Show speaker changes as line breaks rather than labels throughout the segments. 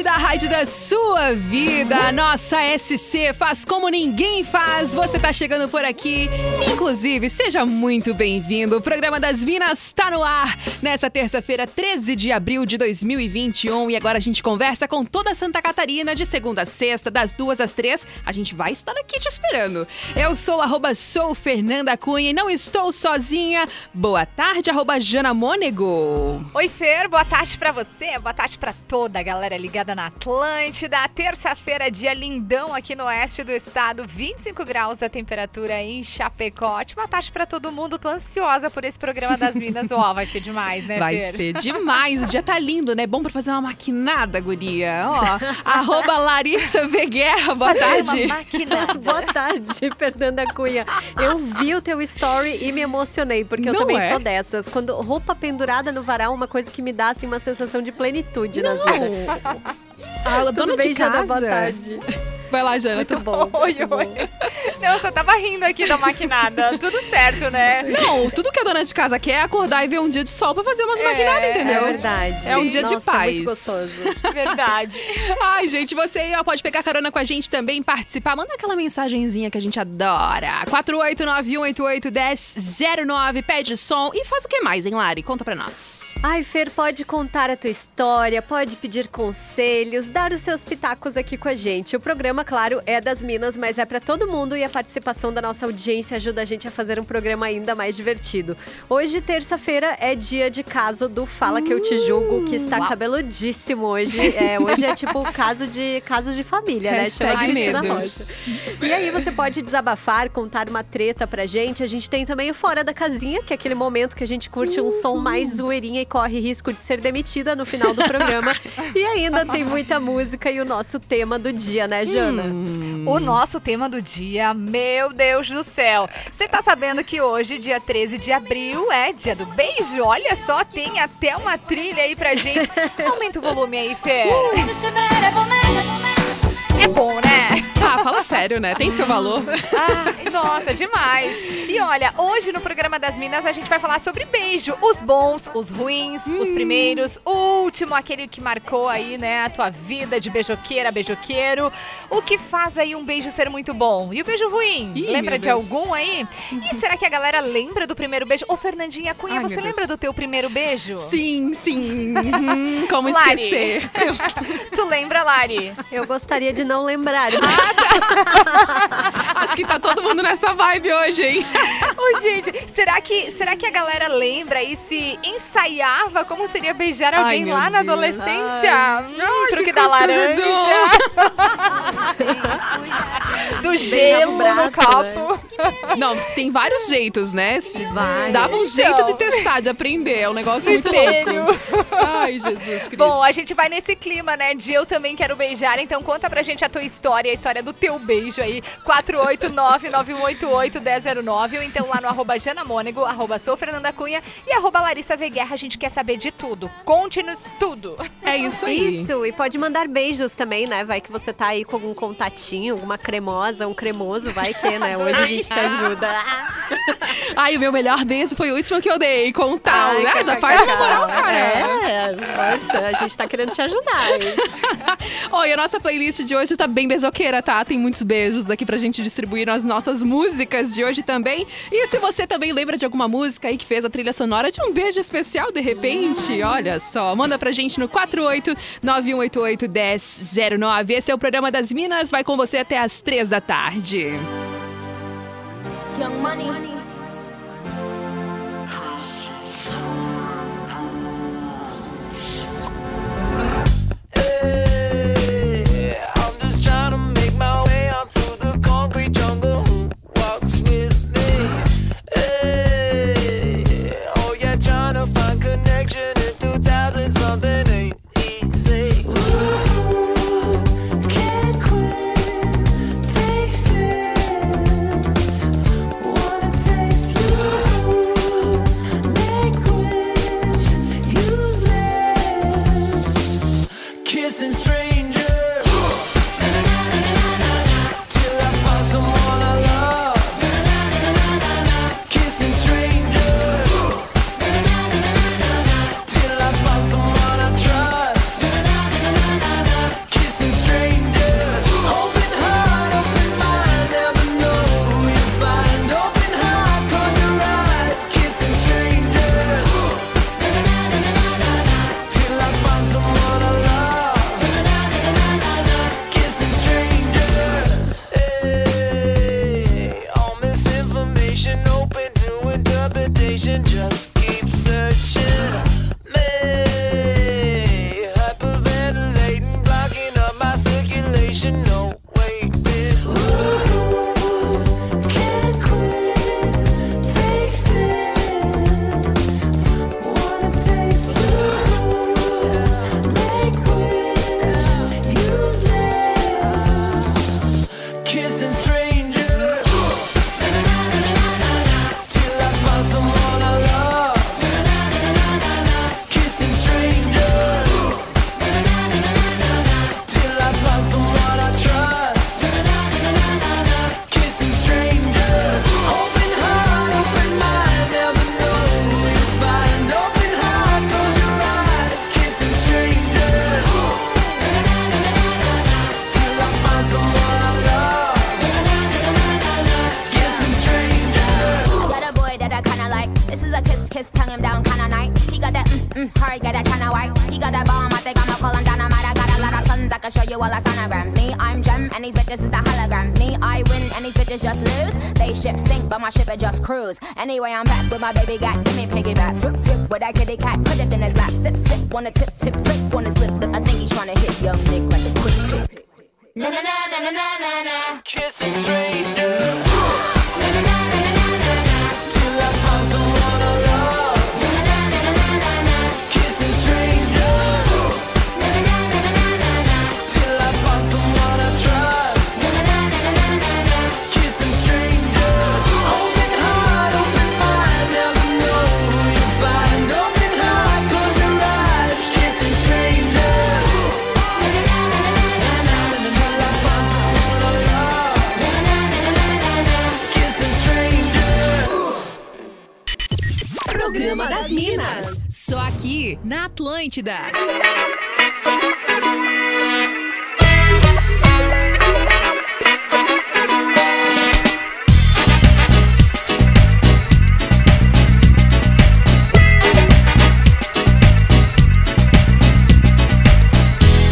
A Atlântida, a rádio da sua vida. A nossa SC faz como ninguém faz. Você tá chegando por aqui. Inclusive, seja muito bem-vindo. O programa das Minas está no ar nessa terça-feira, 13 de abril de 2021. E agora a gente conversa com toda Santa Catarina de segunda a sexta, das duas às três. A gente vai estar aqui te esperando. Eu sou arroba sou Fernanda Cunha e não estou sozinha. Boa tarde, arroba Jana Mônego.
Oi, Fer, boa tarde pra você, boa tarde pra toda a galera ligada na Atlântida. Terça-feira, dia lindão aqui no oeste do estado, 25 graus a temperatura em Chapecó. Ótima tarde pra todo mundo, tô ansiosa por esse programa das Minas. Ó, vai ser demais, né,
Vai
Fer?
ser demais. O dia tá lindo, né? Bom pra fazer uma maquinada, guria. Ó, arroba Larissa V. Guerra, boa
Fazer
tarde.
uma maquinada.
Boa tarde, Fernanda Cunha. Eu vi o teu story e me emocionei, porque eu
Não
também
é?
sou dessas. Quando roupa pendurada no varal, é uma coisa que me dá assim, uma sensação de plenitude na vida.
A
Tudo
dona
bem,
de
Jana?
casa.
Boa tarde.
Vai lá, Jana.
Muito bom.
Oi,
muito
oi.
bom.
Não, só tava rindo aqui da maquinada. Tudo certo, né?
Não, tudo que a dona de casa quer é acordar e ver um dia de sol pra fazer umas
É,
maquinadas,
É
entendeu?
verdade.
É um dia de
Nossa,
paz.
muito gostoso.
Verdade.
Ai, gente, você ó, pode pegar carona com a gente também, participar. Manda aquela mensagenzinha que a gente adora. 4891881009, pede som e faz o que mais, hein, Lari? Conta pra nós.
Ai, Fer, pode contar a tua história, pode pedir conselhos, dar os seus pitacos aqui com a gente. O programa, claro, é das Minas, mas é pra todo mundo e a participação da nossa audiência ajuda a gente a fazer um programa ainda mais divertido. Hoje, terça-feira, é dia de caso do Fala Que Eu Te Julgo, que está
Uau.
cabeludíssimo hoje. É, hoje é tipo caso de, caso de família, né? Chama Cristina. Rocha. E aí você pode desabafar, contar uma treta pra gente. A gente tem também o Fora da Casinha, que é aquele momento que a gente curte um som mais zoeirinha e corre risco de ser demitida no final do programa. e ainda tem muita música e o nosso tema do dia, né, Jana?
Hum.
O nosso tema do dia, meu Deus do céu. Você tá sabendo que hoje, dia 13 de abril, é dia do beijo? Olha só, tem até uma trilha aí pra gente. Aumenta o volume aí, Fê. É bom, né?
Ah, fala sério, né? Tem seu valor.
Ai, nossa, demais. E olha, hoje no programa das Minas a gente vai falar sobre beijo. Os bons, os ruins, os primeiros, o último, aquele que marcou aí, né, a tua vida de beijoqueira, beijoqueiro. O que faz aí um beijo ser muito bom? E o beijo ruim?
Ih,
lembra de
Deus.
algum aí? E será que a galera lembra do primeiro beijo? Ô, Fernandinha Cunha,
Ai,
você lembra
Deus.
do teu primeiro beijo?
Sim, sim. Hum, como
Lari.
esquecer?
Tu lembra, Lari?
Eu gostaria de não lembrar.
Ah,
mas
Acho que tá todo mundo nessa vibe hoje, hein?
Ô, gente, será que, será que a galera lembra e se ensaiava como seria beijar
Ai,
alguém
meu
lá na
Deus.
adolescência? hum,
Ai,
truque
que
da laranja. Do gelo
braço,
no copo.
Não, tem vários jeitos, né? Se, se dava um jeito
Então.
de testar, de aprender. É um negócio
No
muito
espelho.
louco. Ai, Jesus Cristo.
Bom, a gente vai nesse clima, né? De eu também quero beijar. Então conta pra gente a tua história, a história do teu beijo aí. 489-9188-1009 ou então lá no arroba Janamônego, arroba sou Fernanda Cunha e arroba Larissa Veguerra. A gente quer saber de tudo. Conte-nos tudo.
é isso aí.
Isso, e pode mandar beijos também, né? Vai que você tá aí com algum contatinho, alguma cremosa, um cremoso, vai que, né? Hoje a gente te ajuda.
Ai, o meu melhor beijo foi o último que eu dei com o tal,
Ai,
né? Já faz uma moral, cara.
É, nossa, a gente tá querendo te ajudar, hein?
Oi, a nossa playlist de hoje tá bem beijoqueira, tá? Tem muitos beijos aqui pra gente distribuir nas nossas músicas de hoje também. E se você também lembra de alguma música aí que fez a trilha sonora de um beijo especial de repente, olha só, manda pra gente no 489881009. Esse é o programa das Minas, vai com você até as três da tarde.
Young Money.
na
Atlântida.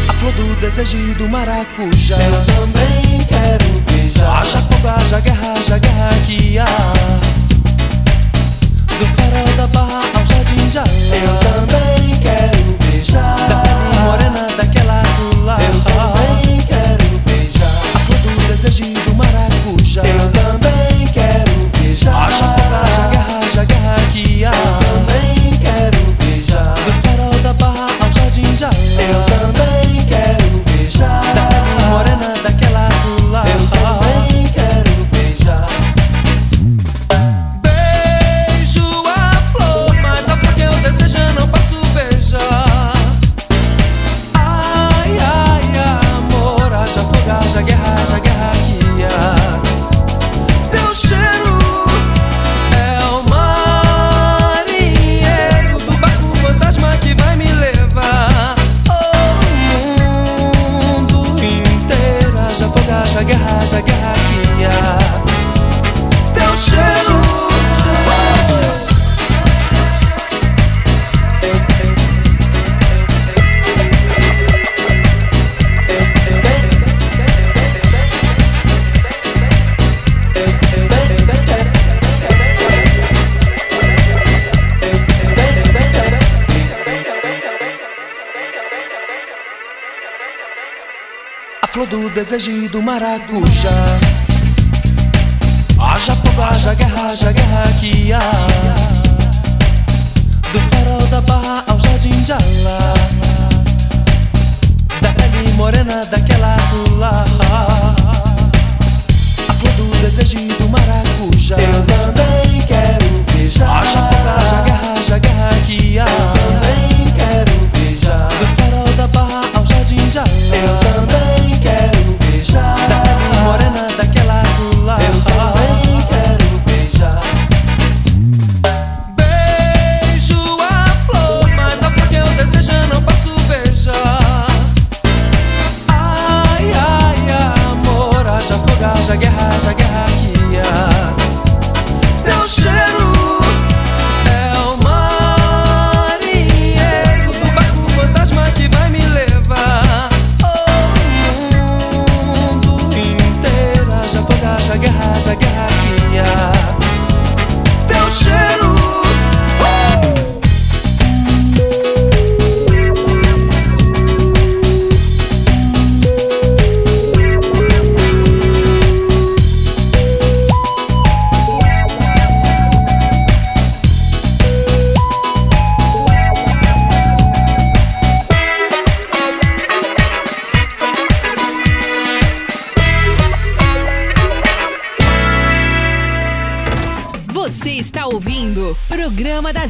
A flor do desejo do maracujá. Eu também quero beijar. A jacoba, a guerra, a guerra que há. Do farol da barra ao jardim de. Eu também desejo do maracujá Haja fogo, haja guerra, haja guerra que há. Do farol da barra ao jardim de Alá. Da pele morena daquela do lá A flor do desejo do maracujá Eu também quero beijar. Haja fogo, haja guerra, haja guerra que há. Eu também quero beijar. Do farol da barra ao jardim de Alá.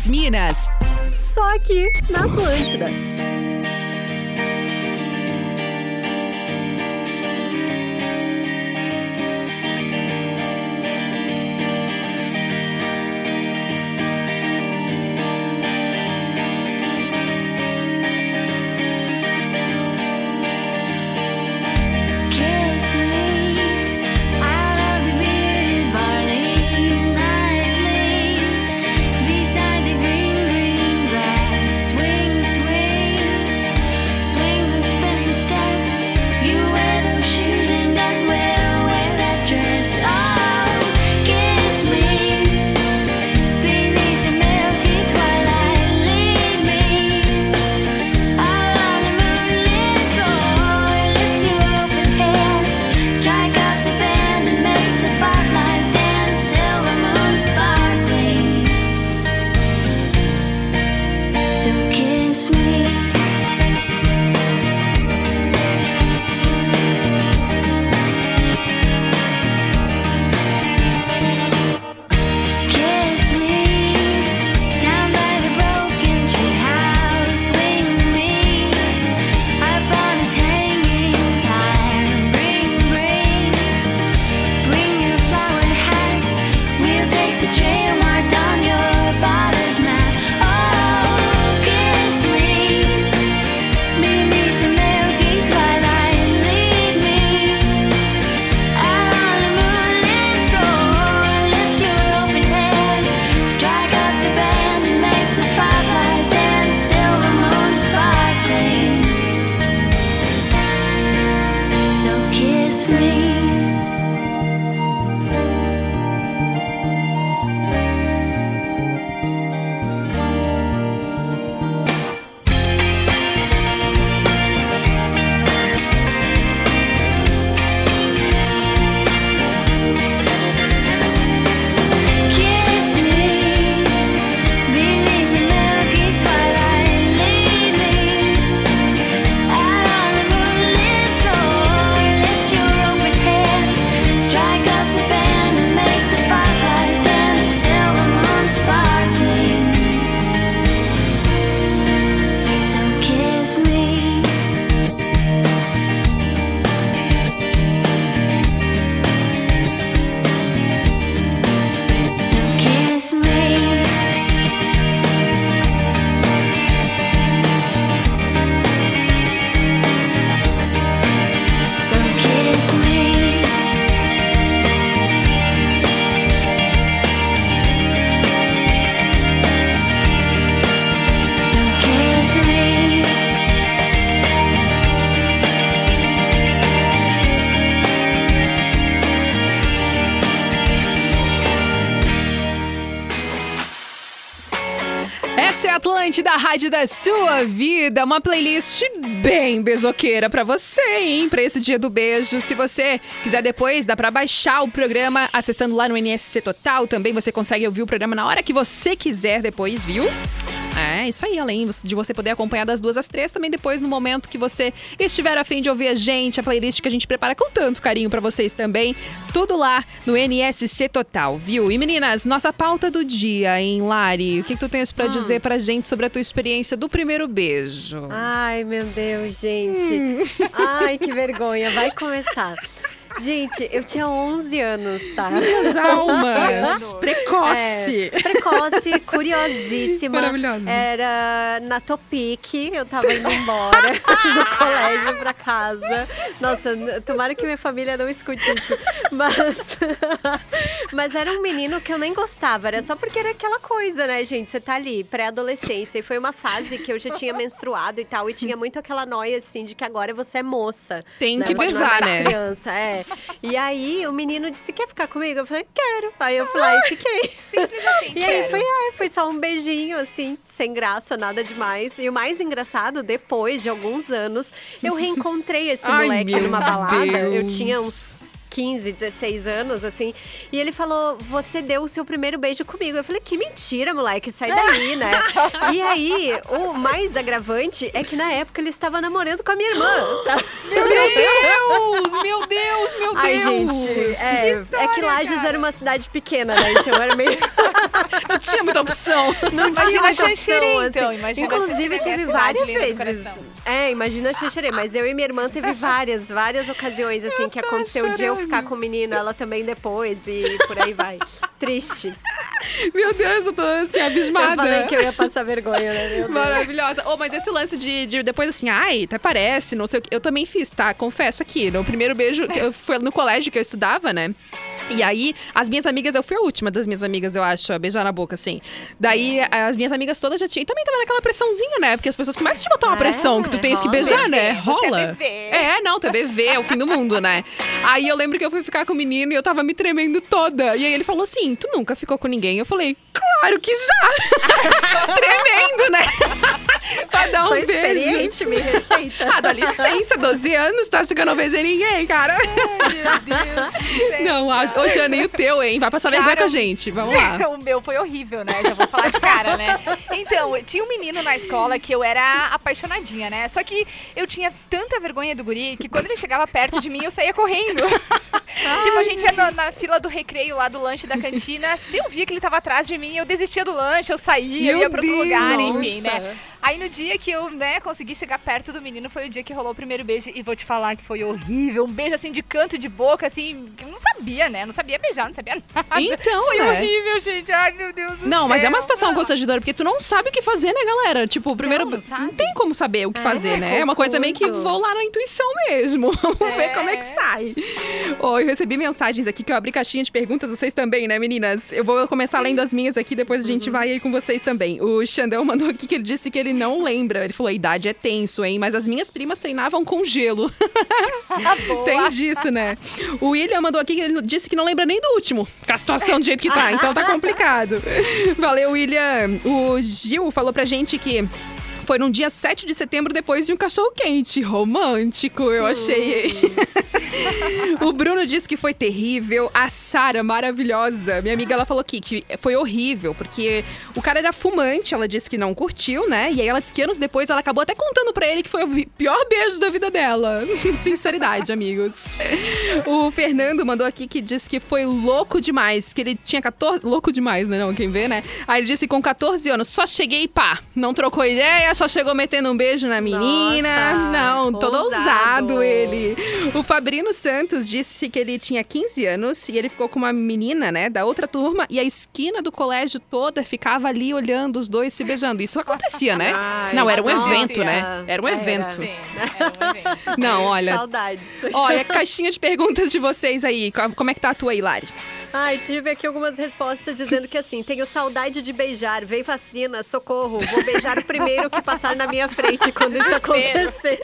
Minas.
Só aqui
rádio da sua vida. Uma playlist bem beijoqueira pra você, hein? Pra esse dia do beijo. Se você quiser depois, dá pra baixar o programa acessando lá no NSC Total. Também você consegue ouvir o programa na hora que você quiser depois, viu? É, isso aí, além de você poder acompanhar das duas às três, também depois no momento que você estiver a fim de ouvir a gente, a playlist que a gente prepara com tanto carinho pra vocês também, tudo lá no NSC Total, viu? E meninas, nossa pauta do dia, hein, Lari? O que, que tu tens pra dizer pra gente sobre a tua experiência do primeiro beijo?
Ai, meu Deus, gente. Ai, que vergonha. Vai começar. Gente, eu tinha 11 anos, tá?
Minhas almas! Precoce!
É, precoce, curiosíssima.
Maravilhosa.
Era na Topic, eu tava indo embora do colégio pra casa. Nossa, tomara que minha família não escute isso. Mas, mas era um menino que eu nem gostava, era só porque era aquela coisa, né, gente? Você tá ali, pré-adolescência. E foi uma fase que eu já tinha menstruado e tal, e tinha muito aquela noia, assim, de que agora você é moça.
Tem
né?
que beijar, né?
criança, é. E aí o menino disse: quer ficar comigo? Eu falei, quero. Aí eu fui lá e fiquei.
Simples assim,
E aí foi, ai, foi só um beijinho, assim, sem graça, nada demais. E o mais engraçado, depois de alguns anos, eu reencontrei esse
Ai,
moleque numa balada. Eu
Deus.
tinha uns 15, 16 anos, assim. E ele falou: Você deu o seu primeiro beijo comigo. Eu falei: Que mentira, moleque, sai daí, né? e aí, o mais agravante é que na época ele estava namorando com a minha irmã.
Meu Deus! Meu Deus, meu Deus!
Ai, gente,
É, é que Lages era uma cidade pequena, né? Então era meio.
Não tinha muita opção.
Não
Imagina
tinha muita opção,
então.
assim.
Imagina
Inclusive,
minha
teve várias vezes. É, imagina Xanxerê. Mas eu e minha irmã teve várias, várias ocasiões, assim, que aconteceu de eu ficar com o menino, ela também depois e por aí vai. Triste.
Meu Deus, eu tô assim, abismada.
Eu falei que eu ia passar vergonha, né?
Maravilhosa. Oh, mas esse lance de, de depois assim, ai, até parece, não sei o que. Eu também fiz, tá? Confesso aqui. No primeiro beijo, eu foi no colégio que eu estudava, né? E aí, as minhas amigas, eu fui a última das minhas amigas, eu acho, a beijar na boca, assim. Daí, as minhas amigas todas já tinham. E também tava naquela pressãozinha, né? Porque as pessoas começam a te botar uma
É,
pressão que tu tens que beijar, né?
Bebê, você é
Rola.
bebê.
É, não, tu é bebê, é o fim do mundo, né? Aí eu lembro que eu fui ficar com o menino e eu tava me tremendo toda. E aí ele falou assim: Tu nunca ficou com ninguém? Eu falei, claro que já! Tremendo, né? pra dar um
Sou
beijo.
experiente, me respeita.
Ah, dá licença, 12 anos, que eu não beijei ninguém, cara? Não, acho- ô Jana, e o teu, hein? Vai passar vergonha
Cara,
com a gente, vamos lá.
o meu foi horrível, né? Já vou falar de cara, né? Então, tinha um menino na escola que eu era apaixonadinha, né? Só que eu tinha tanta vergonha do guri que quando ele chegava perto de mim, eu saía correndo. tipo, a gente ia na, na fila do recreio lá do lanche da cantina. Se eu via que ele tava atrás de mim, eu desistia do lanche, eu saía, eu
Meu
ia pra outro
Deus!
lugar, enfim,
Nossa.
né? Aí no dia que eu, né, consegui chegar perto do menino, foi o dia que rolou o primeiro beijo. E vou te falar que foi horrível. Um beijo assim de canto de boca, assim. que Eu não sabia, né? Não sabia beijar, não sabia nada.
Então,
Foi
né?
horrível, gente. Ai, meu Deus do
Não, mas é uma
céu.
situação constrangedora, porque tu não sabe o que fazer, né, galera? Tipo, primeiro.
Não, não sabe.
tem como saber o que fazer, né? É uma coisa meio que vou lá na intuição mesmo. Vamos ver como é que
É.
sai. Ó, eu recebi mensagens aqui que eu abri caixinha de perguntas, vocês também, né, meninas? Eu vou começar lendo as minhas aqui, depois a
Uhum.
gente vai aí com vocês também. O Xandão mandou aqui que ele disse que ele não lembra. Ele falou: a idade é tenso, hein? Mas as minhas primas treinavam com gelo.
Tá.
Tem disso, né? O William mandou aqui que ele disse que não lembra nem do último. Com a situação do jeito que tá, então tá complicado. Valeu, William. O Gil falou pra gente que. Foi num dia 7 de setembro, depois de um cachorro quente. Romântico, eu achei. o Bruno disse que foi terrível. A Sara, maravilhosa. Minha amiga, ela falou aqui que foi horrível, porque o cara era fumante, ela disse que não curtiu, né? E aí ela disse que anos depois ela acabou até contando pra ele que foi o pior beijo da vida dela. Sinceridade, amigos. O Fernando mandou aqui que disse que foi louco demais, que ele tinha 14. Louco demais, né? Não, quem vê, né? Aí ele disse que com 14 anos, só cheguei e pá. Não trocou ideia, só chegou metendo um beijo na menina.
Nossa,
não, todo
ousado.
ousado ele. O Fabrino Santos disse que ele tinha 15 anos e ele ficou com uma menina, né, da outra turma, e a esquina do colégio toda ficava ali olhando os dois se beijando. Isso acontecia, né?
Ai,
não, era um
nossa.
evento, né? Era um evento.
Sim, era um evento.
Não, olha.
Saudades.
Olha, caixinha de perguntas de vocês aí. Co- Como é que tá a tua aí, Lari?
Ai, tive aqui algumas respostas dizendo que assim, tenho saudade de beijar, vem vacina, socorro, vou beijar o primeiro que passar na minha frente quando isso acontecer.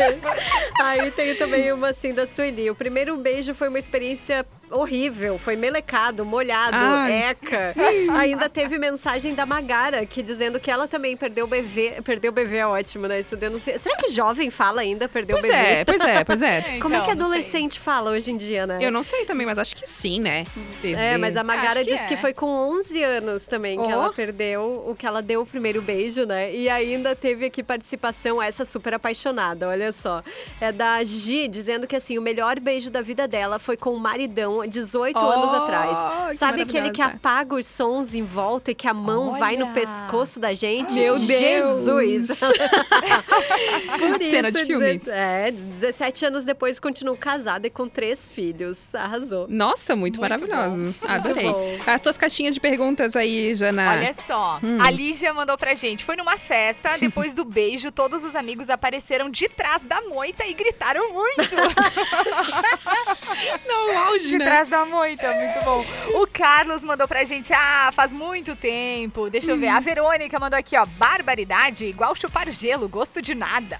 Aí tenho também uma assim da Sueli. O primeiro beijo foi uma experiência horrível, foi melecado, molhado,
Ai.
eca. Ainda teve mensagem da Magara que dizendo que ela também perdeu o bebê, perdeu o bebê é ótimo, né? Isso denuncia. Será que jovem fala ainda perdeu
Pois
o bebê?
é, pois é, pois é.
Como é
Então,
que
não sei.
adolescente fala hoje em dia, né?
Eu não sei também, mas acho que sim, né?
É, mas a Magara
Acho que
disse que
é.
foi com 11 anos também que
Oh.
ela perdeu, o que ela deu o primeiro beijo, né? E ainda teve aqui participação essa super apaixonada, olha só. É da Gi dizendo que assim, o melhor beijo da vida dela foi com o maridão 18
Oh,
anos atrás.
que
Sabe aquele que apaga os sons em volta e que a mão vai no
Olha.
pescoço da gente?
Meu Deus!
Jesus! Por
Cena de filme.
É, 17 anos depois continuou casada e com três filhos. Arrasou.
Nossa, muito,
Muito
maravilhoso. Adorei.
bom.
As tuas caixinhas de perguntas aí, Jana.
Olha só,
Hum.
a Lígia mandou pra gente. Foi numa festa, depois do beijo, todos os amigos apareceram de trás da moita e gritaram muito.
Não, auge, né?
Trás da moita, muito bom. O Carlos mandou pra gente, ah, faz muito tempo. Deixa eu ver.
Hum.
A Verônica mandou aqui, ó, barbaridade, igual chupar gelo, gosto de nada.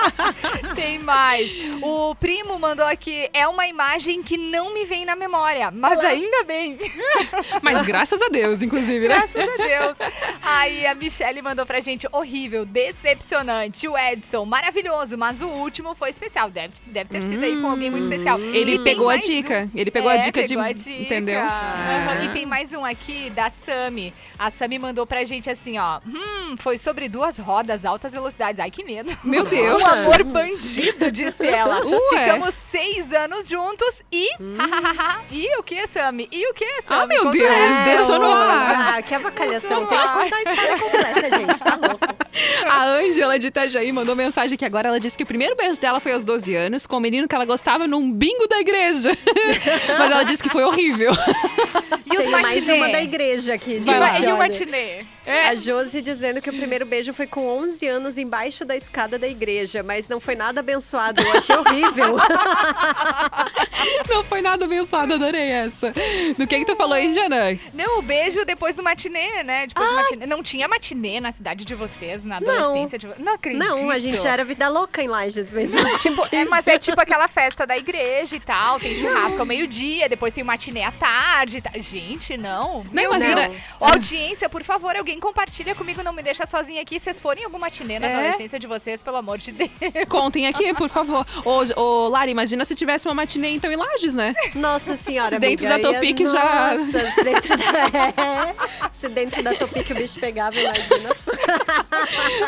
Tem mais. O primo mandou aqui, é uma imagem que não me vem na memória, mas ainda bem.
Mas graças a Deus, inclusive, né?
Graças a Deus. Aí a Michelle mandou pra gente horrível, decepcionante. O Edson, maravilhoso, mas o último foi especial. Deve, deve ter sido aí com alguém muito especial.
Ele
E
pegou a dica.
Um.
Ele pegou a
É,
dica de.
pegou a dica.
Entendeu?
Aham.
É.
E tem mais um aqui da Sami. A Sami mandou pra gente assim, ó. Hum, Hum, foi sobre duas rodas, altas velocidades. Ai, que medo.
Meu Deus.
Um amor bandido, disse ela.
Ué.
Ficamos seis anos juntos e... e o que, Sami? E o que, Sami?
Ah, meu Deus,
aí.
deixou no ar.
Ah, que avacalhação. Tem que contar a história completa, gente. Tá louco.
A Ângela de Itajaí mandou mensagem aqui agora. Ela disse que o primeiro beijo dela foi aos 12 anos, com o menino que ela gostava num bingo da igreja. Mas ela disse que foi horrível.
E os
Tem mais
matinê?
uma da igreja aqui, gente.
Vai lá.
E o matinê?
É.
A Josi dizendo que o primeiro beijo foi com 11 anos embaixo da escada da igreja, mas não foi nada abençoado. Eu achei horrível.
Não foi nada abençoado, adorei essa. Do que que tu falou aí, Jana?
Não, o beijo depois do matinê, né? Depois do matinê. Não tinha matinê na cidade de vocês, na
Não.
adolescência de vocês? Não acredito.
Não, a gente era vida louca em Lages mesmo.
Tipo, é, mas é tipo aquela festa da igreja e tal. Tem churrasco ao meio-dia, depois tem o matinê à tarde. Gente, não.
Não,
Meu
imagina-
audiência, por favor, alguém compartilha comigo, não me deixa sozinha aqui. Se vocês forem em algum matinê na
É?
adolescência de vocês, pelo amor de Deus.
Contem aqui, por favor. Ô, ô, Lari, imagina se tivesse uma matinê então em Lages, né?
Nossa senhora,
Se dentro
amiga,
da Topic
ia-
já-
Nossa, se dentro da... É, se dentro da Topic o bicho pegava, imagina.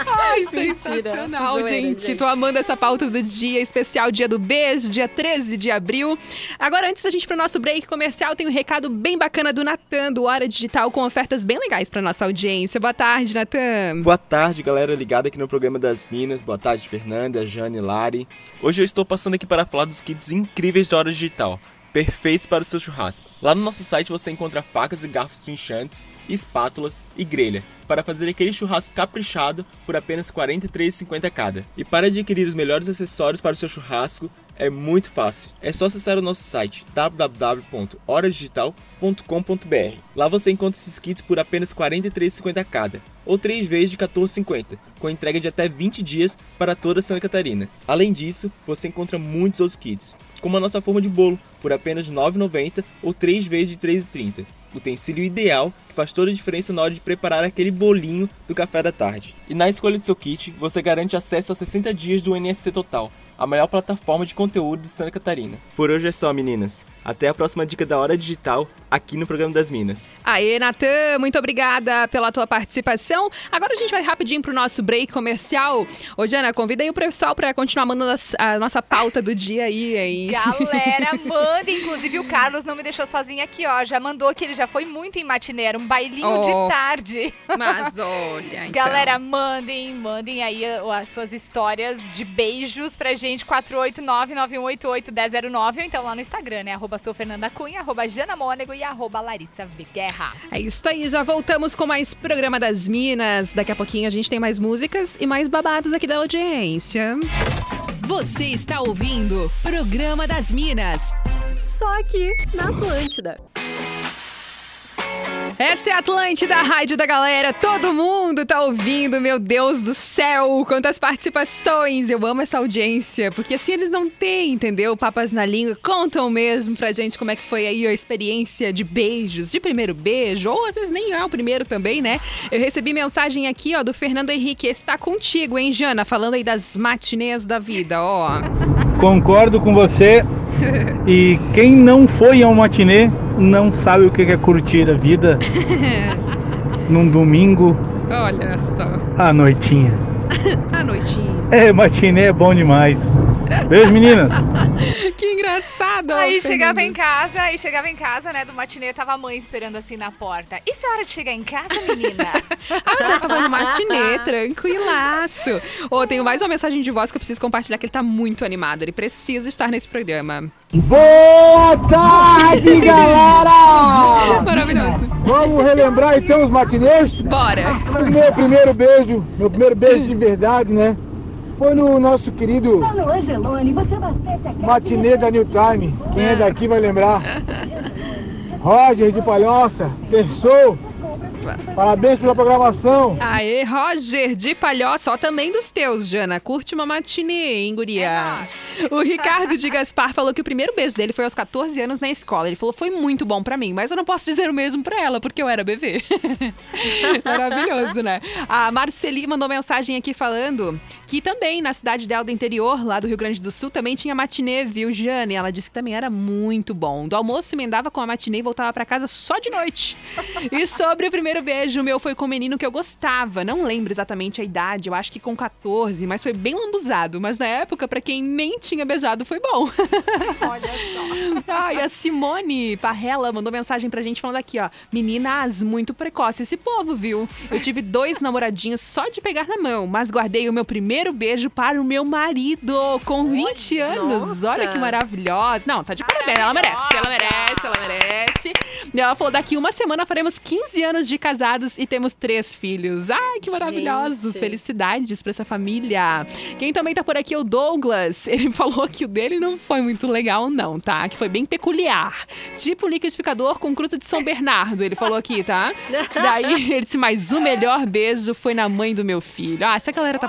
Ai,
Mentira.
sensacional,
Zoeira,
gente.
gente.
Tô amando essa pauta do dia especial, dia do beijo, dia 13 de abril. Agora, antes da gente ir pro nosso break comercial, tem um recado bem bacana do Natan, do Hora Digital, com ofertas bem legais pra nossa audiência. Boa tarde, Natan.
Boa tarde, galera ligada aqui no programa das Minas. Boa tarde, Fernanda, Jane, Lari. Hoje eu estou passando aqui para falar dos kits incríveis da Hora Digital, perfeitos para o seu churrasco. Lá no nosso site você encontra facas e garfos trincantes, espátulas e grelha, para fazer aquele churrasco caprichado por apenas R$ 43,50 cada. E para adquirir os melhores acessórios para o seu churrasco, é muito fácil. É só acessar o nosso site www.horadigital.com.br. Lá você encontra esses kits por apenas R$ 43,50 cada, ou 3 vezes de R$ 14,50, com entrega de até 20 dias para toda Santa Catarina. Além disso, você encontra muitos outros kits, como a nossa forma de bolo, por apenas R$ 9,90 ou 3 vezes de R$ 3,30. Utensílio ideal que faz toda a diferença na hora de preparar aquele bolinho do café da tarde. E na escolha do seu kit, você garante acesso a 60 dias do NSC Total, a maior plataforma de conteúdo de Santa Catarina. Por hoje é só, meninas. Até a próxima dica da Hora Digital, aqui no programa das Minas.
Aê, Natan, muito obrigada pela tua participação. Agora a gente vai rapidinho pro nosso break comercial. Ô, Jana, convida aí o pessoal pra continuar mandando a nossa pauta do dia aí, hein?
Galera, manda. Inclusive, o Carlos não me deixou sozinha aqui, ó. Já mandou que ele já foi muito em matinê. Era um bailinho
Oh.
de tarde.
Mas olha, então.
Galera, mandem, mandem aí as suas histórias de beijos pra gente, 489-9188-1009, ou então lá no Instagram, né? Arroba sou Fernanda Cunha, arroba Jana Mônego e arroba Larissa Viguerra.
É isso aí, já voltamos com mais programa das Minas. Daqui a pouquinho a gente tem mais músicas e mais babados aqui da audiência.
Você está ouvindo Programa das Minas.
Só aqui na Atlântida.
Essa é a Atlântida, a rádio da galera. Todo mundo tá ouvindo, meu Deus do céu. Quantas participações. Eu amo essa audiência, porque assim eles não têm, entendeu? Papas na língua. Contam mesmo pra gente como é que foi aí a experiência de beijos, de primeiro beijo, ou às vezes nem é o primeiro também, né? Eu recebi mensagem aqui, ó, do Fernando Henrique. Esse tá contigo, hein, Jana? Falando aí das matinês da vida, ó.
Concordo com você. E quem não foi ao matinê não sabe o que é curtir a vida num domingo
Olha só.
à noitinha.
A noitinha.
É, matinê é bom demais. Beijo, meninas.
Engraçado.
Aí chegava em casa, aí chegava em casa, né, do matinê, tava a mãe esperando assim na porta. Isso é hora de chegar em casa, menina?
Ah, mas ele tava no matinê, tranquilaço. Ô, tenho mais uma mensagem de voz que eu preciso compartilhar, que ele tá muito animado. Ele precisa estar nesse programa.
Boa tarde, galera!
Maravilhoso.
Vamos relembrar então os matinês?
Bora.
O meu primeiro beijo, meu primeiro beijo de verdade, né? Foi no nosso querido matinê da New Time. Quem é daqui vai lembrar. Roger de Palhoça, terçou. Parabéns pela programação.
Aê, Roger de Palhoça, ó, também dos teus, Jana. Curte uma matinê, hein, guria? O Ricardo de Gaspar falou que o primeiro beijo dele foi aos 14 anos na escola. Ele falou, foi muito bom pra mim, mas eu não posso dizer o mesmo pra ela, porque eu era bebê. Maravilhoso, né? A Marceli mandou mensagem aqui falando que também na cidade dela do interior, lá do Rio Grande do Sul, também tinha matinê, viu, Jane? Ela disse que também era muito bom. Do almoço emendava com a matinê e voltava pra casa só de noite. E sobre o primeiro beijo meu foi com um menino que eu gostava. Não lembro exatamente a idade, eu acho que com 14, mas foi bem lambuzado. Mas na época, pra quem nem tinha beijado, foi bom.
Olha só.
Ah, e a Simone Parrella mandou mensagem pra gente falando aqui, ó. Meninas, muito precoce esse povo, viu? Eu tive dois namoradinhos só de pegar na mão, mas guardei o meu primeiro beijo para o meu marido com 20 anos.
nossa.
Olha que maravilhosa. Não, tá de parabéns. Ela merece, ela merece, ela merece. E ela falou: daqui uma semana faremos 15 anos de casados e temos três filhos. Ai, que maravilhosos.
Gente.
Felicidades pra essa família. Quem também tá por aqui é o Douglas. Ele falou que o dele não foi muito legal, não, tá? Que foi bem peculiar. Tipo liquidificador com cruza de São Bernardo, ele falou aqui, tá? Daí ele disse: Mas o melhor beijo foi na mãe do meu filho. Ah, essa galera tá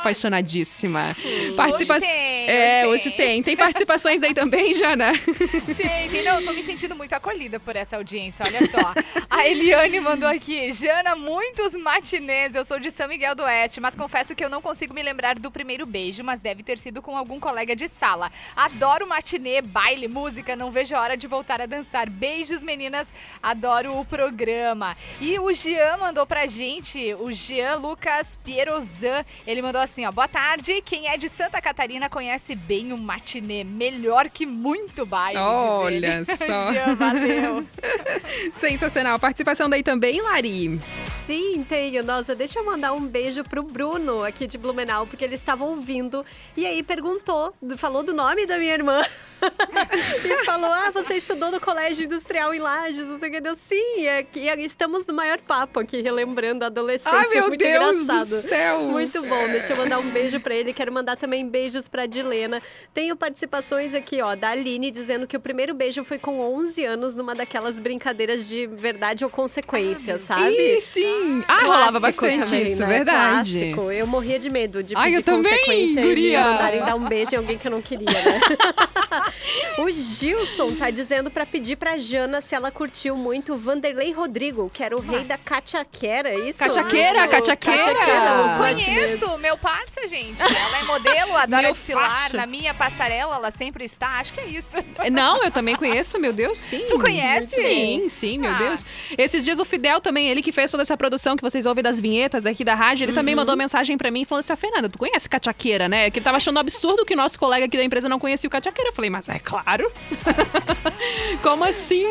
Participa...
Hoje tem,
É,
hoje
hoje tem. Tem participações aí também, Jana?
Tem, entendeu? Eu tô me sentindo muito acolhida por essa audiência, olha só. A Eliane mandou aqui, Jana, muitos matinês, eu sou de São Miguel do Oeste, mas confesso que eu não consigo me lembrar do primeiro beijo, mas deve ter sido com algum colega de sala. Adoro matinê, baile, música, não vejo a hora de voltar a dançar. Beijos, meninas, adoro o programa. E o Jean mandou pra gente, o Jean Lucas Pierozan, ele mandou assim, ó, boa tarde, quem é de Santa Catarina conhece bem o matinê, melhor que muito baile, diz
Olha
ele.
só.
Jean, valeu.
Sensacional. Participação daí também, Lari.
Sim, tenho. Nossa, deixa eu mandar um beijo pro Bruno aqui de Blumenau, porque ele estava ouvindo e aí perguntou, falou do nome da minha irmã. e falou: Ah, você estudou no Colégio Industrial em Lages, não sei o que. Sim, é, que- estamos no maior papo aqui, relembrando a adolescência.
Ai, meu
Muito
Deus
engraçado.
do céu.
Muito bom. Deixa eu mandar um beijo pra ele. Quero mandar também beijos pra Dilena. Tenho participações aqui, ó, da Aline, dizendo que o primeiro beijo foi com 11 anos, numa daquelas brincadeiras de verdade ou consequência, sabe?
Ih, sim. Ah, rolava
Clássico
bastante
também,
isso,
né?
verdade.
Clássico. Eu morria de medo de
Ai,
pedir
eu também,
consequência e me mandarem dar um beijo em alguém que eu não queria, né? o Gilson tá dizendo pra pedir pra Jana se ela curtiu muito o Vanderlei Rodrigo, que era o rei da cachaquera, é isso?
Cachaqueira,
Ah, matinês.
Conheço, meu parça, gente. Ela é modelo, adora
Meu
desfilar.
facho.
Na minha passarela, ela sempre está. Acho que é isso.
Não, eu também conheço, meu Deus, sim.
Tu conhece?
Sim, sim, meu
Ah.
Deus. Esses dias o Fidel também, ele que fez toda essa produção que vocês ouvem das vinhetas aqui da rádio, ele
Uhum.
também mandou mensagem pra mim falando assim: "Ah, Fernanda, tu conhece cachaqueira, né? Que ele tava achando absurdo que o nosso colega aqui da empresa não conhecia o cachaqueira. Eu falei: "Mas é claro". Como assim?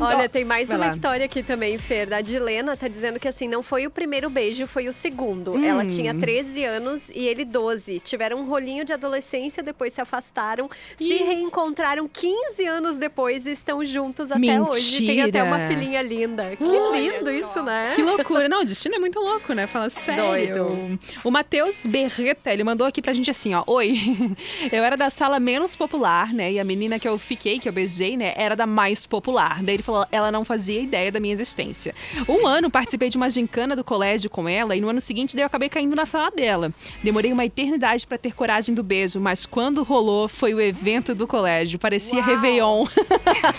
Olha, tem mais
Vai
uma
lá.
história aqui também, Fer. Da Dilena tá dizendo que assim, não foi o primeiro beijo, foi o segundo.
Hum.
Ela tinha 13 anos e ele 12. Tiveram um rolinho de adolescência, depois se afastaram, se
Ih.
reencontraram 15 anos depois e estão juntos até hoje. Tem até uma
Mentira.
filhinha linda. Que
Olha
lindo
só.
isso, né?
Que loucura. Não, o destino é muito louco, né? Fala sério.
Doido.
O Matheus Berreta, ele mandou aqui pra gente assim, ó. Oi, eu era da sala menos popular, né? E a menina que eu fiquei, que eu beijei, né? Era da mais popular. Daí ele falou, ela não fazia ideia da minha existência. Um ano participei de uma gincana do colégio com ela e no ano seguinte daí eu acabei caindo na sala dela. Demorei uma eternidade pra ter coragem do beijo, mas quando rolou foi o evento do colégio. Parecia
Uau.
Réveillon.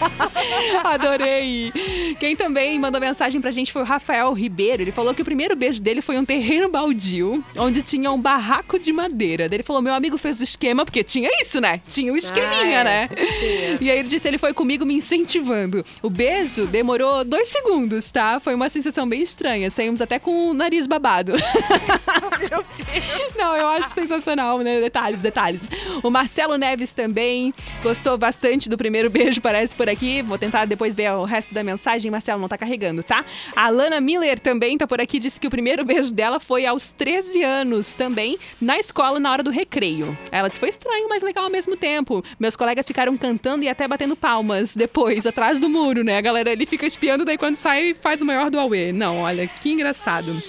Adorei. Quem também mandou mensagem pra gente foi o Rafael Ribeiro. Ele falou que o primeiro beijo dele foi um terreno baldio, onde tinha um barraco de madeira. Daí ele falou: meu amigo fez o esquema, porque tinha isso, né? Tinha o esqueminha,
Ah, é.
né?
Tinha.
E aí ele disse: ele foi comigo me incentivando. O beijo demorou dois segundos, tá? Foi uma sensação bem estranha. Saímos até com o nariz babado. Não, eu acho sensacional, né? Detalhes, detalhes. O Marcelo Neves também gostou bastante do primeiro beijo, parece por aqui. Vou tentar depois ver o resto da mensagem. Marcelo não tá carregando, tá? A Lana Miller também tá por aqui, disse que o primeiro beijo dela foi aos 13 anos também, na escola, na hora do recreio. Ela disse: foi estranho, mas legal ao mesmo tempo. Meus colegas ficaram cantando e até batendo palmas depois, atrás do muro, né? A galera ali fica espiando, daí quando sai, faz o maior do Aue. Não, olha, que engraçado.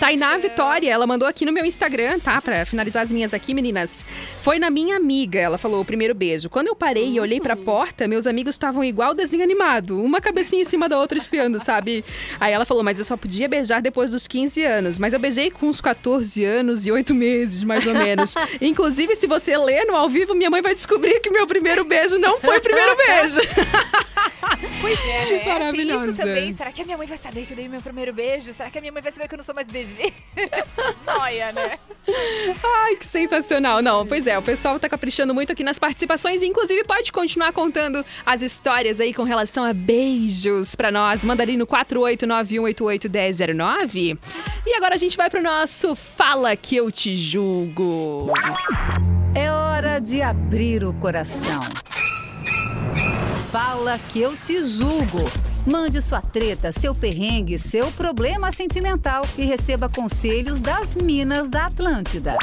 Tainá Vitória, ela mandou aqui no meu Instagram, tá? Pra finalizar as minhas daqui, meninas. Foi na minha amiga, ela falou o primeiro beijo. Quando eu parei e olhei pra porta, meus amigos estavam igual desenho animado. Uma cabecinha em cima da outra espiando, sabe? Aí ela falou, mas eu só podia beijar depois dos 15 anos. Mas eu beijei com uns 14 anos e 8 meses, mais ou menos. Inclusive, se você ler no ao vivo, minha mãe vai descobrir que meu primeiro beijo não foi o primeiro beijo.
Pois é, né? Tem
Maravilhosa.
isso também. Será que a minha mãe vai saber que eu dei meu primeiro beijo? Será que a minha mãe vai saber que eu não sou mais bebê? Noia, né?
Ai, que sensacional. Não, pois é, o pessoal tá caprichando muito aqui nas participações. Inclusive, pode continuar contando as histórias aí com relação a beijos pra nós. Manda ali no 48918811009. E agora a gente vai pro nosso Fala Que Eu Te Julgo.
É hora de abrir o coração. Fala que eu te julgo. Mande sua treta, seu perrengue, seu problema sentimental e receba conselhos das Minas da Atlântida.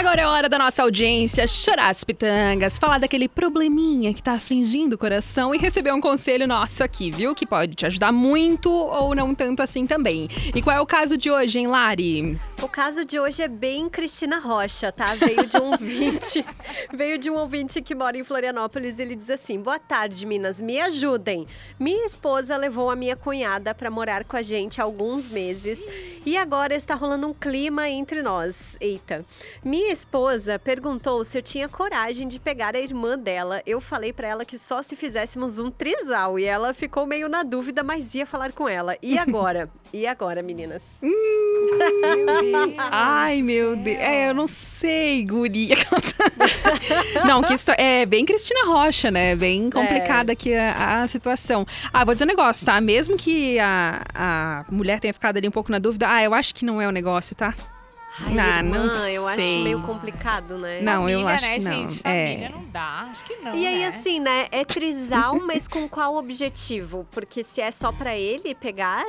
Agora é hora da nossa audiência chorar as pitangas, falar daquele probleminha que tá afligindo o coração e receber um conselho nosso aqui, viu? Que pode te ajudar muito ou não tanto assim também. E qual é o caso de hoje, hein, Lari?
O caso de hoje é bem Cristina Rocha, tá? Veio de um ouvinte. veio de um ouvinte que mora em Florianópolis e ele diz assim: Boa tarde, Minas, me ajudem. Minha esposa levou a minha cunhada para morar com a gente há alguns meses e agora está rolando um clima entre nós. Eita. Minha esposa perguntou se eu tinha coragem de pegar a irmã dela. Eu falei para ela que só se fizéssemos um trisal e ela ficou meio na dúvida, mas ia falar com ela. E agora? e agora, meninas?
Ai, meu Deus. É, eu não sei, guria. não, que é bem Cristina Rocha, né? Bem complicada aqui a, a situação. Ah, vou dizer um negócio, tá? Mesmo que a, a mulher tenha ficado ali um pouco na dúvida, ah, eu acho que não é o negócio, tá?
Ai,
ah,
irmã,
não
eu acho meio complicado, né?
Não, eu
Família,
acho
né,
que não.
gente?
É.
Família não dá. Acho que não,
E aí,
né?
assim, né? É trisal, mas com qual objetivo? Porque se é só pra ele pegar,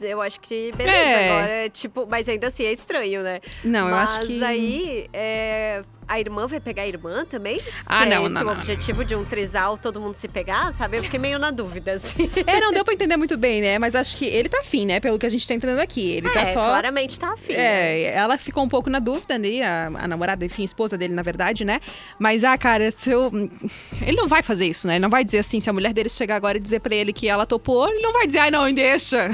eu acho que beleza.
É.
Agora, tipo, mas ainda assim é estranho, né?
Não, eu
mas
acho que.
aí, é, a irmã vai pegar a irmã também?
Ah,
se
não,
é esse
não,
o
não,
objetivo de um trisal, todo mundo se pegar, sabe? Eu fiquei meio na dúvida, assim.
É, não deu pra entender muito bem, né? Mas acho que ele tá afim, né? Pelo que a gente tá entendendo aqui. Ele tá
é,
só.
claramente tá afim. né?
É, ela ficou um pouco na dúvida ali, a, a namorada, enfim, esposa dele, na verdade, né? Mas, ah, cara, se eu... ele não vai fazer isso, né? Ele não vai dizer assim, se a mulher dele chegar agora e dizer pra ele que ela topou, ele não vai dizer, ai, não, deixa.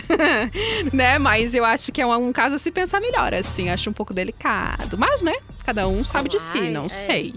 né? Mas eu acho que é um, um caso a se pensar melhor, assim, acho um pouco delicado. Mas, né? Cada um sabe de si, não
é.
sei.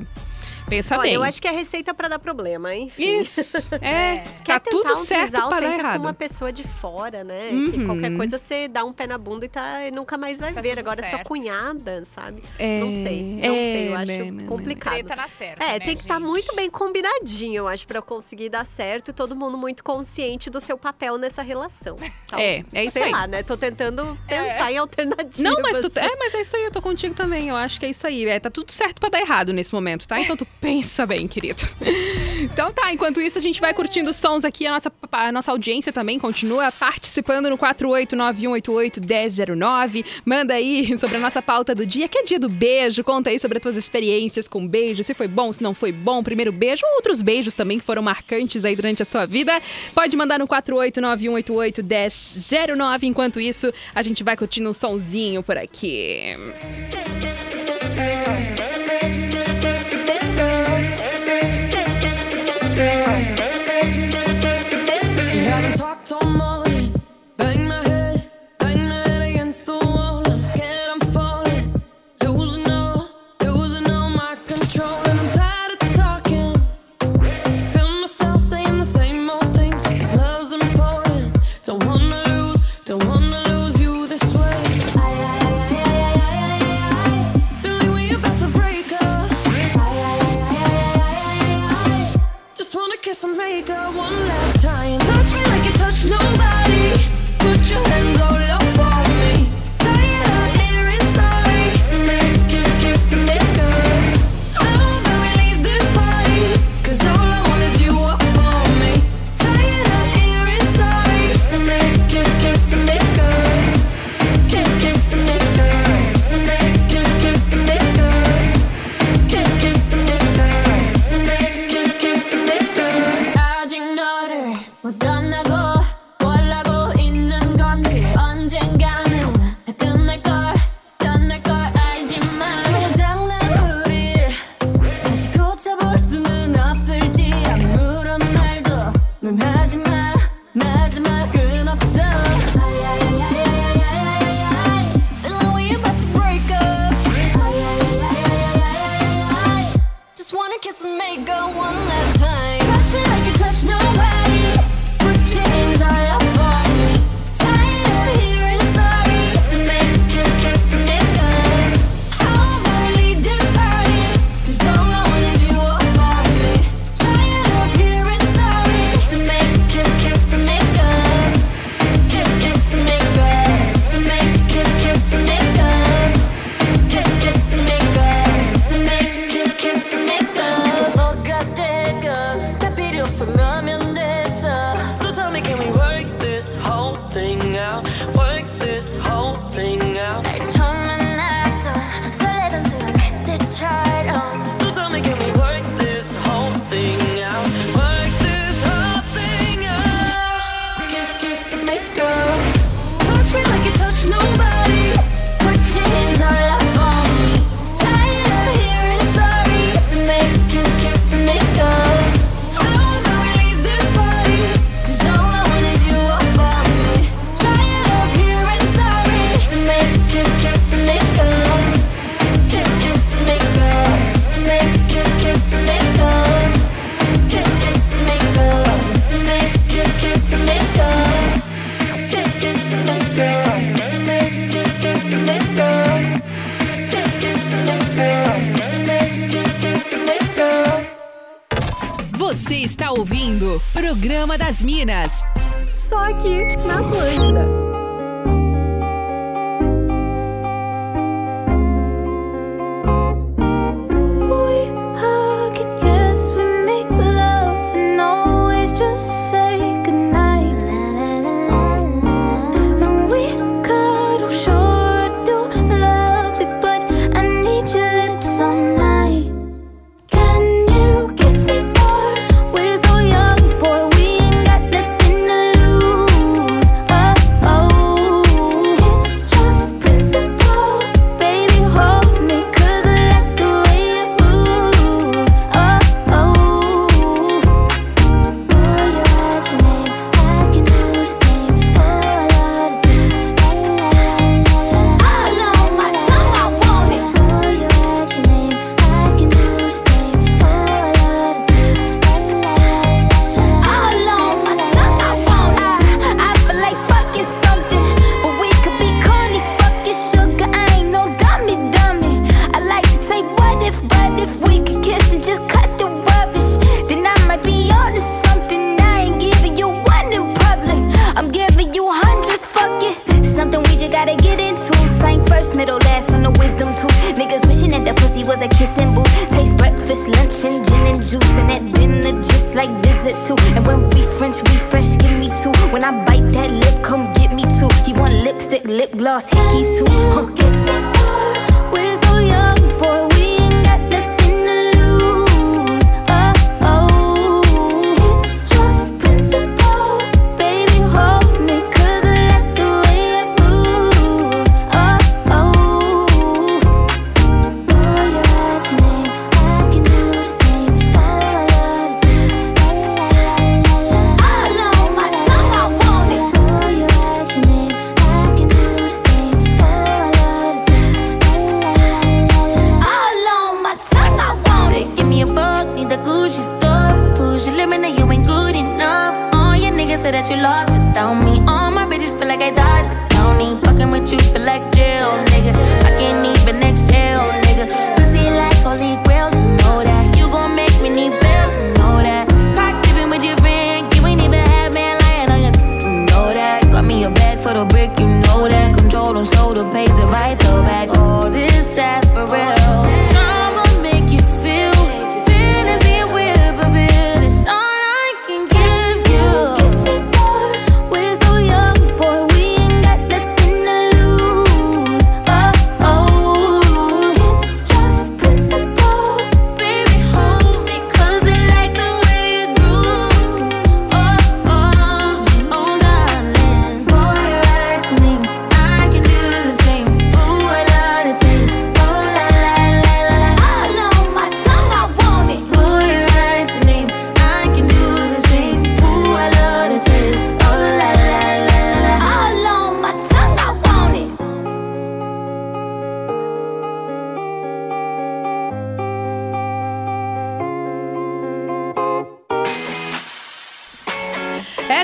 Pensa
Olha,
bem.
eu acho que é receita pra dar problema, enfim.
Isso, é.
Se
Tá tudo
um
certo
trisal,
para dar
tenta
errado.
com uma pessoa de fora, né? Que
Uhum.
qualquer coisa você dá um pé na bunda e, tá, e nunca mais vai
Tá
ver. Agora é sua
certo.
cunhada, sabe?
É,
Não sei, não
é,
sei. Eu acho
né, né,
complicado.
Treta na certa,
É,
né,
tem que estar
gente?
muito bem combinadinho, eu acho, pra conseguir dar certo e todo mundo muito consciente do seu papel nessa relação. Então,
É, é isso
sei
aí.
lá, né? Tô tentando pensar em alternativas.
Não, mas tu, é, mas é isso aí, eu tô contigo também. Eu acho que é isso aí. É, tá tudo certo pra dar errado nesse momento, tá? Então tu pensa bem, querido. Então tá, enquanto isso a gente vai curtindo os sons aqui, a nossa, a nossa audiência também continua participando no 48918811009. Manda aí sobre a nossa pauta do dia, que é dia do beijo. Conta aí sobre as tuas experiências com beijo, se foi bom, se não foi bom, primeiro beijo, ou outros beijos também que foram marcantes aí durante a sua vida. Pode mandar no 48918811009. Enquanto isso, a gente vai curtindo um sonzinho por aqui.
Bye.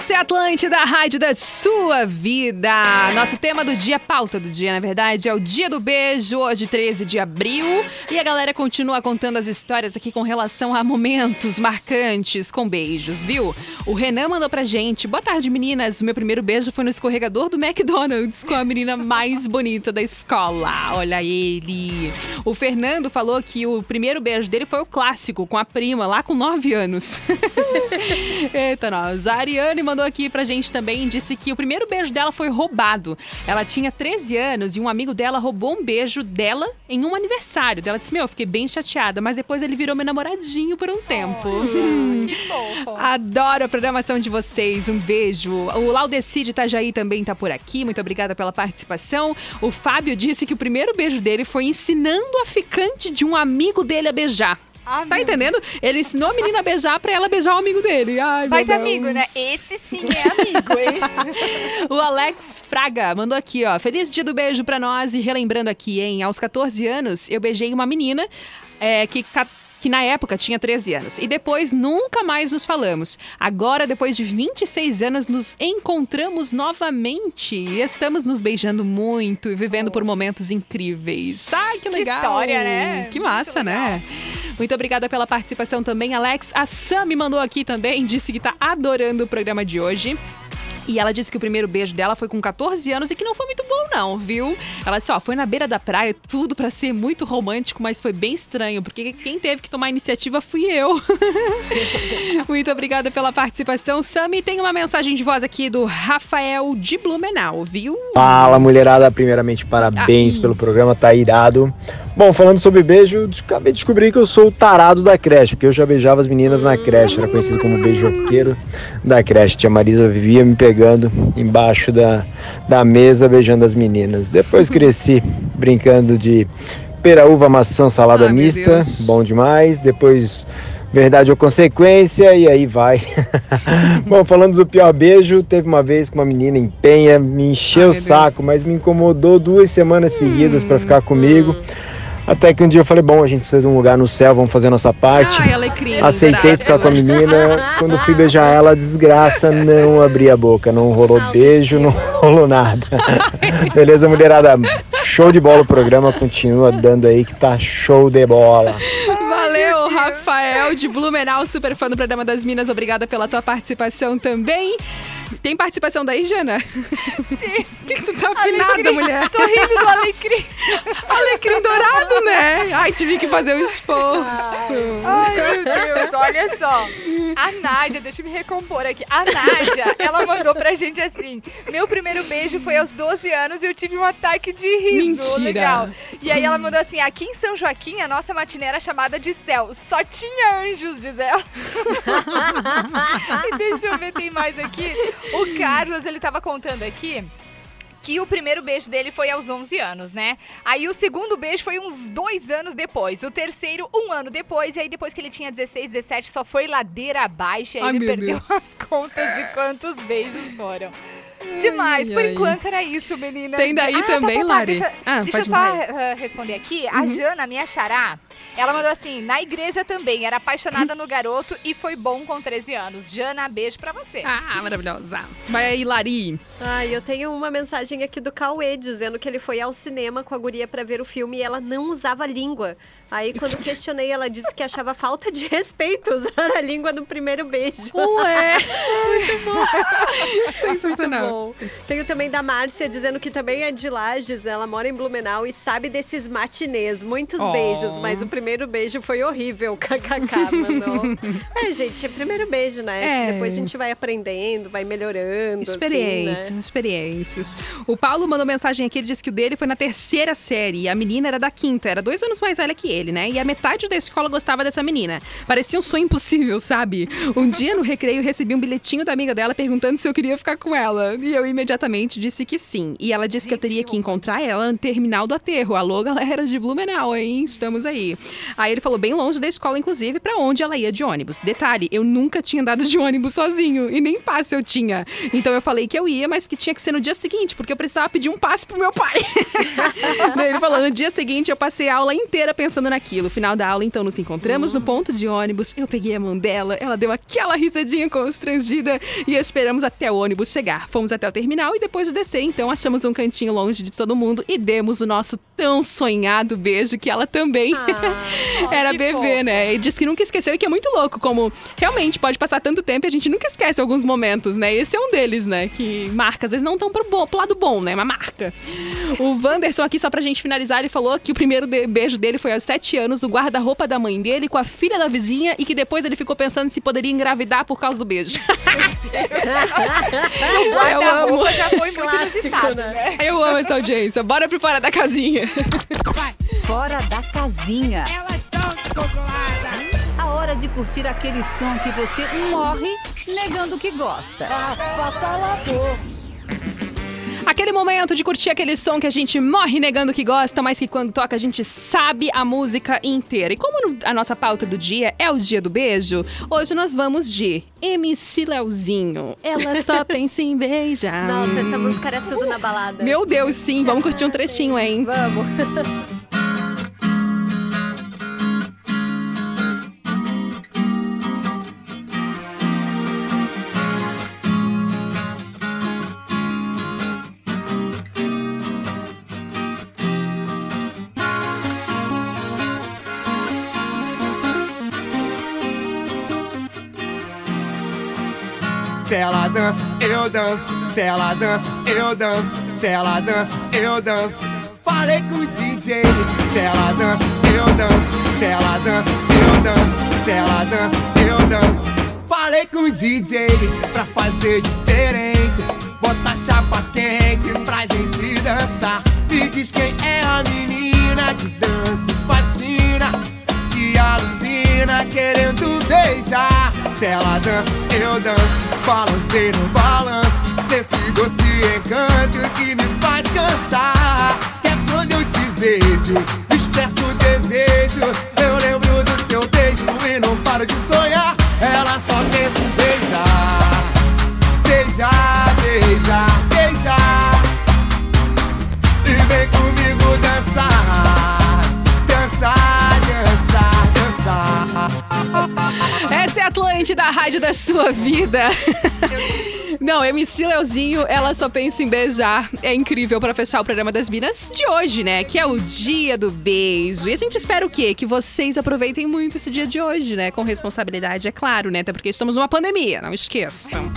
Essa é Atlante da rádio da sua vida. Nosso tema do dia, pauta do dia, na verdade, é o Dia do Beijo, hoje, 13 de abril. E a galera continua contando as histórias aqui com relação a momentos marcantes com beijos, viu? O Renan mandou pra gente: Boa tarde, meninas. Meu primeiro beijo foi no escorregador do McDonald's com a menina mais bonita da escola. Olha ele. O Fernando falou que o primeiro beijo dele foi o clássico, com a prima, lá com 9 anos. Eita, nós. A Ariane mandou aqui pra gente também, disse que o primeiro beijo dela foi roubado. Ela tinha 13 anos e um amigo dela roubou um beijo dela em um aniversário. Ela disse, meu, eu fiquei bem chateada, mas depois ele virou meu namoradinho por um tempo.
Que fofo.
Adoro a programação de vocês. Um beijo. O Laudeci de Itajaí também tá por aqui. Muito obrigada pela participação. O Fábio disse que o primeiro beijo dele foi ensinando a ficante de um amigo dele a beijar.
Ah,
Tá entendendo? Ele ensinou a menina a beijar pra ela beijar o amigo dele. Ai,
Vai
meu
ter amigo, né? Esse sim é amigo, hein?
O Alex Fraga mandou aqui, ó. Feliz dia do beijo pra nós. E relembrando aqui, hein? Aos 14 anos, eu beijei uma menina é, que. Que na época tinha 13 anos. E depois nunca mais nos falamos. Agora, depois de 26 anos, nos encontramos novamente. E estamos nos beijando muito e vivendo por momentos incríveis. Ai, que legal!
história, né?
Que massa, né? Muito obrigada pela participação também, Alex. A Sam me mandou aqui também, disse que tá adorando o programa de hoje. E ela disse que o primeiro beijo dela foi com 14 anos e que não foi muito bom, não, viu? Ela disse, ó, foi na beira da praia, tudo pra ser muito romântico, mas foi bem estranho, porque quem teve que tomar a iniciativa fui eu. muito obrigada pela participação, Sami. Tem uma mensagem de voz aqui do Rafael de Blumenau, viu?
Fala, mulherada. Primeiramente, parabéns
Ai.
pelo programa, tá irado. Bom, falando sobre beijo, acabei de descobrir que eu sou o tarado da creche, porque eu já beijava as meninas na creche, era conhecido como beijoqueiro da creche. Tia Marisa vivia me pegando embaixo da, da mesa, beijando as meninas. Depois cresci brincando de pera, uva, maçã, salada
Ai,
mista,
Deus.
bom demais. Depois verdade ou consequência, e aí vai. Bom, falando do pior beijo, teve uma vez que uma menina em penha me encheu
Ai,
o saco, mas me incomodou duas semanas seguidas pra ficar comigo. Até que um dia eu falei, bom, a gente precisa de um lugar no céu, vamos fazer a nossa parte.
Ai, alecrim.
Aceitei ficar com a menina. Quando fui beijar ela, desgraça, não abri a boca. Não rolou beijo, não rolou nada. Beleza, mulherada? Show de bola o programa. Continua dando aí que tá show de bola.
Valeu, Rafael de Blumenau, super fã do programa das Minas. Obrigada pela tua participação também. Tem participação daí, Jana? O que, que tu tá afinada, mulher?
Tô rindo do alecrim.
Alecrim dourado, né? Ai, tive que fazer um esforço.
Ai, meu Deus, olha só. A Nádia, deixa eu me recompor aqui. A Nádia, ela mandou pra gente assim: Meu primeiro beijo foi aos 12 anos e eu tive um ataque de riso.
Mentira.
Legal. E aí ela mandou assim: aqui em São Joaquim, a nossa matinê era chamada de céu. Só tinha anjos, diz ela. e deixa eu ver, tem mais aqui. O Carlos, ele tava contando aqui que o primeiro beijo dele foi aos 11 anos, né? Aí o segundo beijo foi uns dois anos depois. O terceiro, um ano depois. E aí depois que ele tinha 16, 17, só foi ladeira abaixo. E aí
Ai,
ele perdeu
Deus.
as contas de quantos beijos foram. Demais. Por
ai.
enquanto era isso, meninas.
Tem daí
Ah, tá,
também,
tá, tá.
Lari?
Deixa,
Ah,
deixa eu só.
Uhum.
eh, responder aqui. A Jana, minha xará, ela mandou assim, na igreja também. Era apaixonada no garoto e foi bom com 13 anos. Jana, beijo pra você.
Ah, maravilhosa. Vai aí, Lari.
Ai, eu tenho uma mensagem aqui do Cauê dizendo que ele foi ao cinema com a guria pra ver o filme e ela não usava língua. Aí, quando questionei, ela disse que achava falta de respeito usar a língua no primeiro beijo.
Ué.
Muito
Sensacional.
bom. Tenho também da Márcia dizendo que também é de Lages, ela mora em Blumenau e sabe desses matinês. Muitos
Oh.
beijos, mas o primeiro beijo foi horrível. KKK, mandou. É, gente, é primeiro beijo, né? Acho
É.
que depois a gente vai aprendendo, vai melhorando.
Experiências,
Assim, né?
experiências. O Paulo mandou mensagem aqui, ele disse que o dele foi na terceira série e a menina era da quinta, era dois anos mais velha que ele, né? E a metade da escola gostava dessa menina. Parecia um sonho impossível, sabe? Um dia no recreio recebi um bilhetinho da amiga dela perguntando se eu queria ficar com ela. E eu imediatamente disse que sim. E ela disse que eu teria que encontrar ela no terminal do aterro. Alô, galera de Blumenau, hein? Estamos aí. Aí ele falou bem longe da escola, inclusive, pra onde ela ia de ônibus. Detalhe, eu nunca tinha andado de ônibus sozinho e nem passe eu tinha. Então eu falei que eu ia, mas que tinha que ser no dia seguinte, porque eu precisava pedir um passe pro meu pai. Daí ele falou, no dia seguinte eu passei a aula inteira pensando naquilo. Final da aula, então, nos encontramos no ponto de ônibus. Eu peguei a mão dela, ela deu aquela risadinha constrangida e esperamos até o ônibus chegar. Fomos até o terminal e depois de descer, então, achamos um cantinho longe de todo mundo e demos o nosso tão sonhado beijo que ela também Era bebê,
fofo.
né? E disse que nunca esqueceu e que é muito louco, como realmente pode passar tanto tempo e a gente nunca esquece alguns momentos, né? Esse é um deles, né? Que marca, às vezes não tão pro, bom, pro lado bom, né? Mas marca. O Wanderson aqui, só pra gente finalizar, ele falou que o primeiro de- beijo dele foi aos sete anos no guarda-roupa da mãe dele com a filha da vizinha e que depois ele ficou pensando se poderia engravidar por causa do beijo. Eu amo.
Clássico, né?
né?
Eu amo essa audiência. Bora pro fora da casinha.
Fora da casinha. Elas estão descontroladas. A hora de curtir aquele som que você morre negando que gosta.
Aquele momento de curtir aquele som que a gente morre negando que gosta, mas que quando toca a gente sabe a música inteira. E como a nossa pauta do dia é o dia do beijo, hoje nós vamos de MC Leozinho. Ela só pensa em beijar.
Nossa, essa música era tudo na balada.
Meu Deus, sim. Vamos curtir um trechinho, hein?
Vamos.
eu danço. Se ela dança, eu danço. Se ela dança, eu danço. Falei com o DJ. Se ela dança, eu danço. Se ela dança, eu danço. Se ela dança, eu danço. Falei com o DJ pra fazer diferente. Bota chapa quente pra gente dançar. Me diz quem é a menina que dança e fascina que alucina querendo beijar. Se ela dança, eu danço, balancei no balanço. Desse doce encanto que me faz cantar. Que é quando eu te vejo, desperto o desejo. Eu lembro do seu beijo e não paro de sonhar. Ela só pensa em beijar, beijar, beijar.
Atlântida, a rádio da sua vida. Não, MC Leozinho, ela só pensa em beijar. É incrível pra fechar o programa das Minas de hoje, né? Que é o dia do beijo. E a gente espera o quê? Que vocês aproveitem muito esse dia de hoje, né? Com responsabilidade, é claro, né? Até porque estamos numa pandemia, não esqueçam.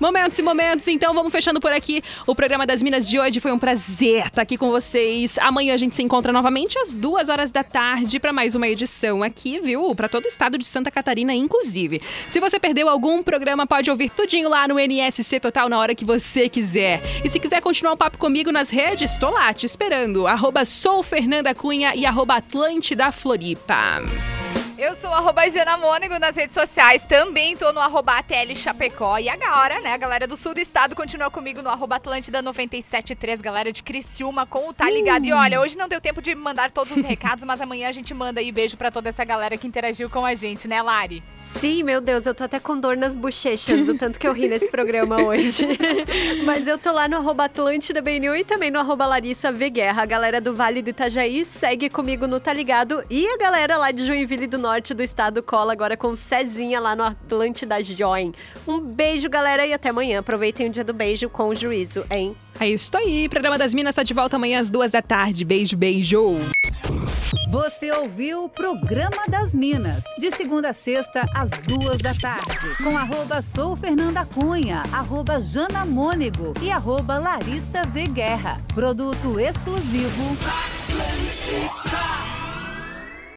Momentos e momentos, então vamos fechando por aqui. O programa das Minas de hoje foi um prazer estar aqui com vocês. Amanhã a gente se encontra novamente às duas horas da tarde para mais uma edição aqui, viu? Para todo o estado de Santa Catarina, inclusive. Se você perdeu algum programa, pode ouvir tudinho lá no NSC Total na hora que você quiser. E se quiser continuar o papo comigo nas redes, tô lá te esperando. Arroba sou Fernanda Cunha e arroba Atlântida Floripa.
Eu sou arroba Jana Mônego nas redes sociais, também tô no arroba ATL Chapecó. E agora, né, a galera do sul do estado continua comigo no arroba Atlântida 973, galera de Criciúma com o Tá Ligado. E olha, hoje não deu tempo de mandar todos os recados, mas amanhã a gente manda aí beijo pra toda essa galera que interagiu com a gente, né, Lari?
Sim, meu Deus, eu tô até com dor nas bochechas do tanto que eu ri nesse programa hoje. Mas eu tô lá no arroba Atlântida BNU e também no arroba Larissa V Guerra. A galera do Vale do Itajaí segue comigo no Tá Ligado. E a galera lá de Joinville do Norte do estado cola agora com Cezinha lá no Atlântida Join. Um beijo, galera, e até amanhã. Aproveitem o dia do beijo com juízo, hein?
É isso aí. Programa das Minas tá de volta amanhã às duas da tarde. Beijo, beijo.
Você ouviu o Programa das Minas, de segunda a sexta, às duas da tarde, com arroba sou Fernanda Cunha, arroba Jana Mônego e arroba Larissa V. Guerra. Produto exclusivo.
Atlântica.